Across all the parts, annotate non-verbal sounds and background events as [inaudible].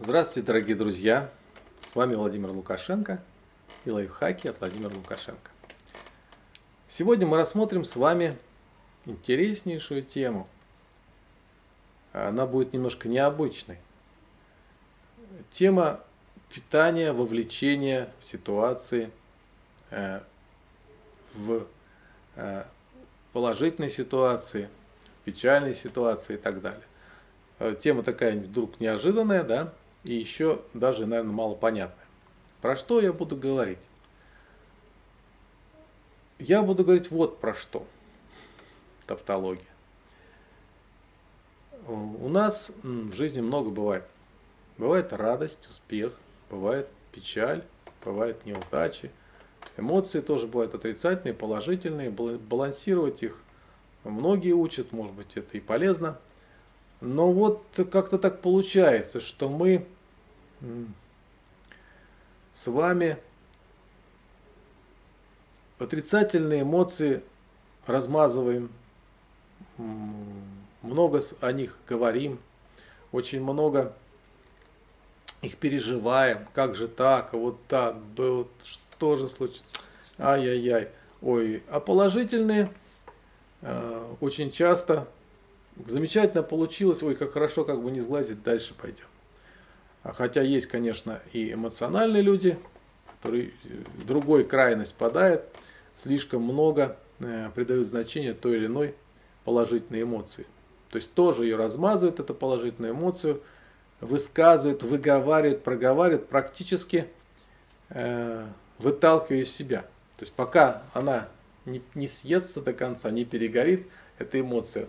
Здравствуйте, дорогие друзья! С вами Владимир Лукашенко и лайфхаки от Владимира Лукашенко. Сегодня мы рассмотрим с вами интереснейшую тему. Она будет немножко необычной. Тема питания, вовлечения в ситуации, э, в э, положительной ситуации, печальной ситуации и так далее. Э, тема такая вдруг неожиданная, да, и еще даже, наверное, мало понятная. Про что я буду говорить? Я буду говорить вот про что. Тавтология. У нас в жизни много бывает. Бывает радость, успех, бывает печаль, бывает неудачи. Эмоции тоже бывают отрицательные, положительные. Балансировать их многие учат, может быть, это и полезно. Но вот как-то так получается, что мы с вами отрицательные эмоции размазываем, много о них говорим, очень много их переживаем, как же так, а вот так, вот что же случилось, ай-яй-яй, ой, а положительные э, очень часто замечательно получилось, ой, как хорошо, как бы не сглазить, дальше пойдем. А хотя есть, конечно, и эмоциональные люди, которые в другой крайность падает, слишком много э, придают значение той или иной положительной эмоции. То есть тоже ее размазывают, эту положительную эмоцию, высказывают, выговаривают, проговаривают, практически э, выталкивая из себя. То есть пока она не, не съестся до конца, не перегорит, эта эмоция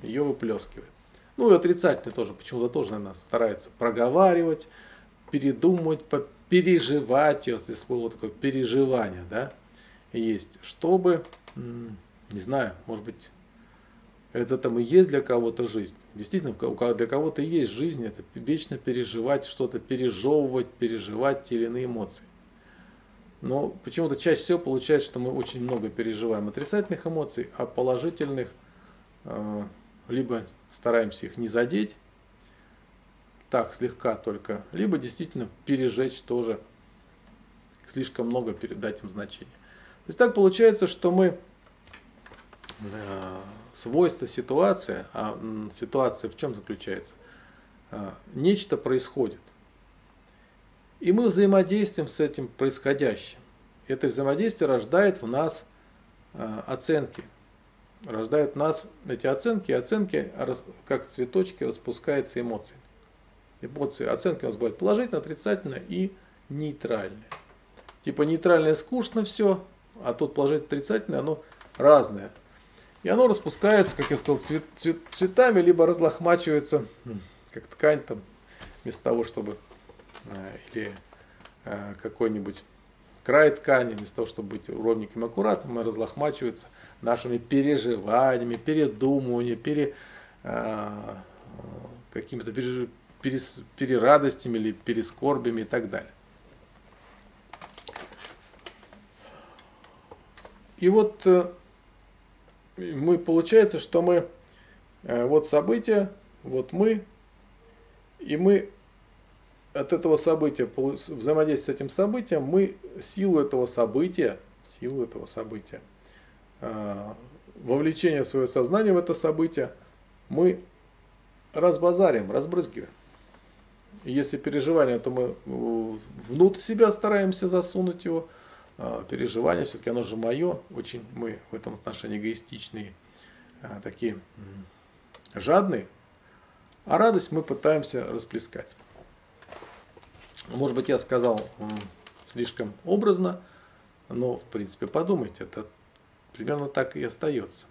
ее выплескивает. Ну и отрицательный тоже, почему-то тоже, наверное, старается проговаривать, передумывать, переживать, если слово такое переживание, да, есть, чтобы, не знаю, может быть, это там и есть для кого-то жизнь. Действительно, для кого-то есть жизнь, это вечно переживать что-то, пережевывать, переживать те или иные эмоции. Но почему-то чаще всего получается, что мы очень много переживаем отрицательных эмоций, а положительных э, либо стараемся их не задеть, так слегка только, либо действительно пережечь тоже, слишком много передать им значения. То есть так получается, что мы э, свойства ситуации, а ситуация в чем заключается? Э, нечто происходит. И мы взаимодействуем с этим происходящим. Это взаимодействие рождает в нас э, оценки, рождают нас эти оценки, и оценки, как цветочки, распускаются эмоции. Эмоции, оценки у нас бывают положительно, отрицательно и нейтральные. Типа нейтральное скучно все, а тут положительно, отрицательное, оно разное. И оно распускается, как я сказал, цвет, цвет, цветами, либо разлохмачивается, как ткань там, вместо того, чтобы, э, или э, какой-нибудь край ткани, вместо того, чтобы быть ровненьким, аккуратным, разлохмачивается нашими переживаниями, передумываниями, пере, э, какими-то перес, перерадостями или перескорбями и так далее. И вот э, мы получается, что мы э, вот события, вот мы, и мы от этого события, взаимодействие с этим событием, мы силу этого события, силу этого события, э, вовлечение своего сознания в это событие, мы разбазарим, разбрызгиваем. Если переживание, то мы внутрь себя стараемся засунуть его. А переживание, все-таки оно же мое, очень мы в этом отношении эгоистичные, а, такие жадные. А радость мы пытаемся расплескать. Может быть, я сказал слишком образно, но, в принципе, подумайте, это примерно так и остается.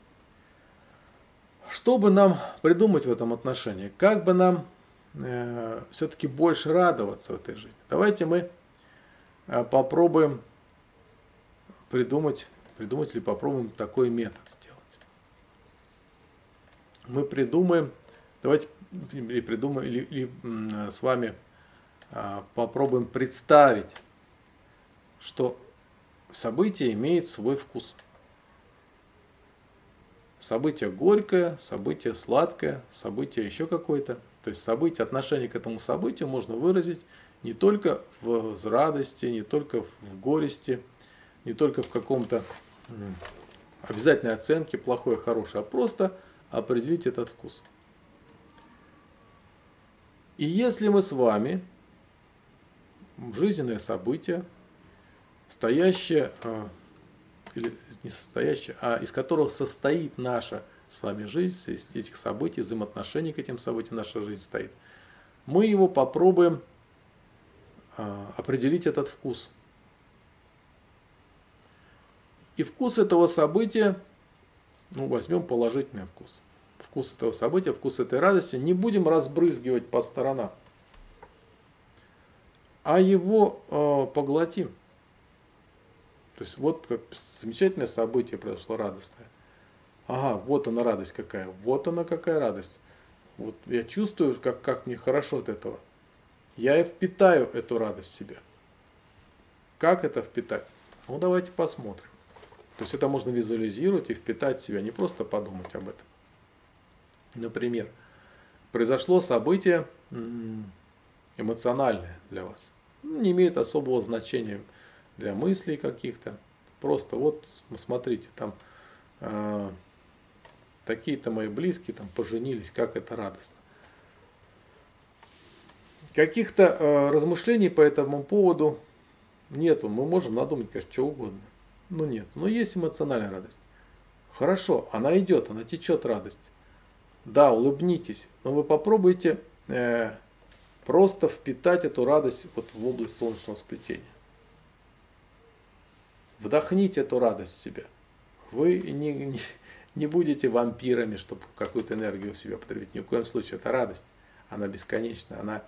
Что бы нам придумать в этом отношении? Как бы нам э, все-таки больше радоваться в этой жизни? Давайте мы э, попробуем придумать, придумать или попробуем такой метод сделать. Мы придумаем, давайте или придумаем, или, или с вами попробуем представить, что событие имеет свой вкус. Событие горькое, событие сладкое, событие еще какое-то. То есть событие, отношение к этому событию можно выразить не только в радости, не только в горести, не только в каком-то обязательной оценке, плохое, хорошее, а просто определить этот вкус. И если мы с вами жизненное событие, стоящее, а, или не состоящее, а из которого состоит наша с вами жизнь, из этих событий, взаимоотношений к этим событиям наша жизнь стоит, мы его попробуем а, определить этот вкус. И вкус этого события, ну, возьмем положительный вкус. Вкус этого события, вкус этой радости, не будем разбрызгивать по сторонам, а его э, поглотим. То есть вот замечательное событие произошло радостное. Ага, вот она радость какая, вот она какая радость. Вот я чувствую, как, как мне хорошо от этого. Я и впитаю эту радость в себя. Как это впитать? Ну давайте посмотрим. То есть это можно визуализировать и впитать в себя, не просто подумать об этом. Например, произошло событие эмоциональное для вас. Ну, не имеет особого значения для мыслей каких-то. Просто вот, ну, смотрите, там э, такие-то мои близкие там поженились, как это радостно. Каких-то э, размышлений по этому поводу нету. Мы можем надумать, конечно, что угодно. Ну нет, но есть эмоциональная радость. Хорошо, она идет, она течет радость. Да, улыбнитесь, но вы попробуйте э, просто впитать эту радость вот в область солнечного сплетения. Вдохните эту радость в себя. Вы не, не, не будете вампирами, чтобы какую-то энергию в себя потребить. Ни в коем случае. Это радость. Она бесконечна. Она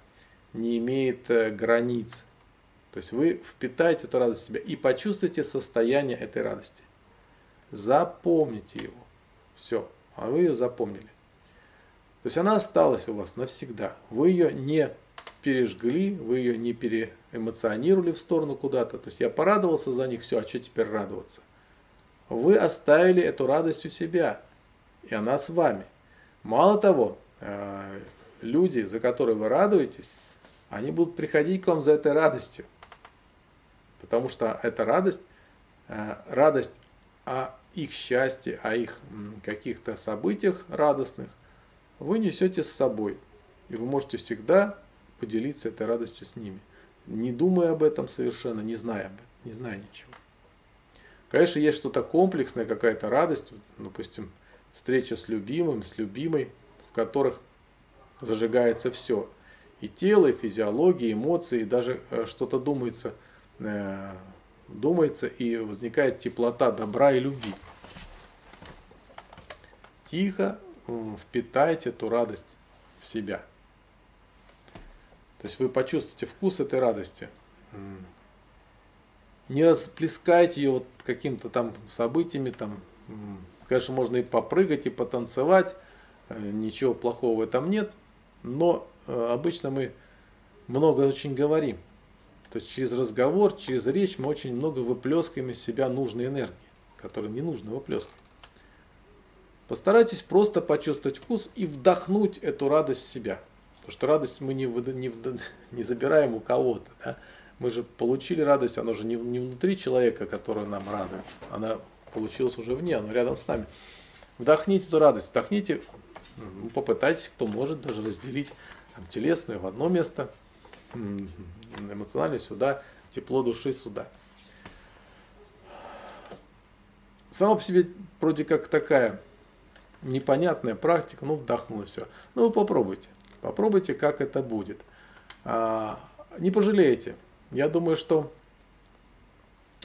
не имеет э, границ. То есть вы впитаете эту радость в себя и почувствуйте состояние этой радости. Запомните его. Все. А вы ее запомнили. То есть она осталась у вас навсегда. Вы ее не пережгли, вы ее не переэмоционировали в сторону куда-то. То есть я порадовался за них, все, а что теперь радоваться? Вы оставили эту радость у себя, и она с вами. Мало того, э, люди, за которые вы радуетесь, они будут приходить к вам за этой радостью. Потому что эта радость, э, радость о их счастье, о их каких-то событиях радостных, вы несете с собой. И вы можете всегда поделиться этой радостью с ними. Не думая об этом совершенно, не зная об этом, не зная ничего. Конечно, есть что-то комплексное, какая-то радость, допустим, встреча с любимым, с любимой, в которых зажигается все. И тело, и физиология, и эмоции, и даже э, что-то думается – Э, думается и возникает теплота добра и любви. Тихо впитайте эту радость в себя. То есть вы почувствуете вкус этой радости. Не расплескайте ее вот каким-то там событиями, там, конечно, можно и попрыгать, и потанцевать, э, ничего плохого в этом нет, но э, обычно мы много очень говорим. То есть через разговор, через речь мы очень много выплескиваем из себя нужной энергии, которую не нужно выплескивать. Постарайтесь просто почувствовать вкус и вдохнуть эту радость в себя. Потому что радость мы не, не, [laughs] не забираем у кого-то. Да? Мы же получили радость, она же не, не внутри человека, который нам радует. Она получилась уже вне, она рядом с нами. Вдохните эту радость, вдохните, попытайтесь, кто может, даже разделить там, телесную в одно место, эмоционально сюда, тепло души сюда. Само по себе вроде как такая непонятная практика, ну вдохнуло все. Ну вы попробуйте, попробуйте, как это будет. А, не пожалеете. Я думаю, что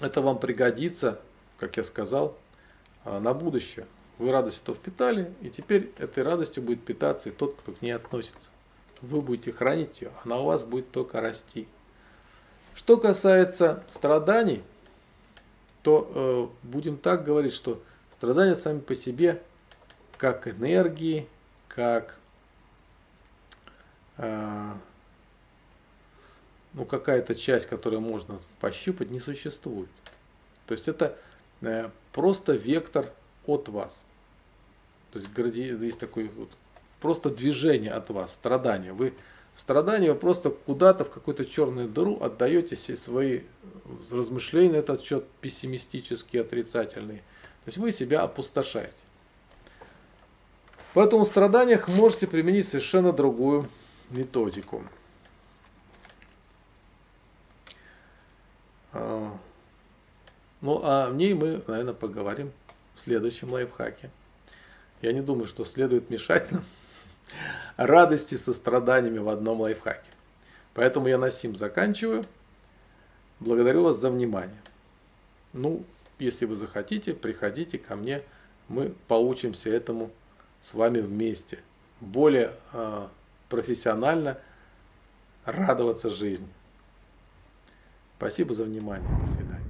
это вам пригодится, как я сказал, а, на будущее. Вы радость это впитали, и теперь этой радостью будет питаться и тот, кто к ней относится. Вы будете хранить ее, она у вас будет только расти. Что касается страданий, то э, будем так говорить, что страдания сами по себе, как энергии, как ну, какая-то часть, которую можно пощупать, не существует. То есть это э, просто вектор от вас. То есть есть такой вот просто движение от вас, страдания. Вы в страдании вы просто куда-то в какую-то черную дыру отдаете все свои размышления этот счет пессимистические, отрицательные. То есть вы себя опустошаете. Поэтому в страданиях можете применить совершенно другую методику. А, ну, а в ней мы, наверное, поговорим в следующем лайфхаке. Я не думаю, что следует мешать нам [laughs] радости со страданиями в одном лайфхаке. Поэтому я на сим заканчиваю. Благодарю вас за внимание. Ну, если вы захотите, приходите ко мне, мы поучимся этому с вами вместе. Более э, профессионально радоваться жизни. Спасибо за внимание. До свидания.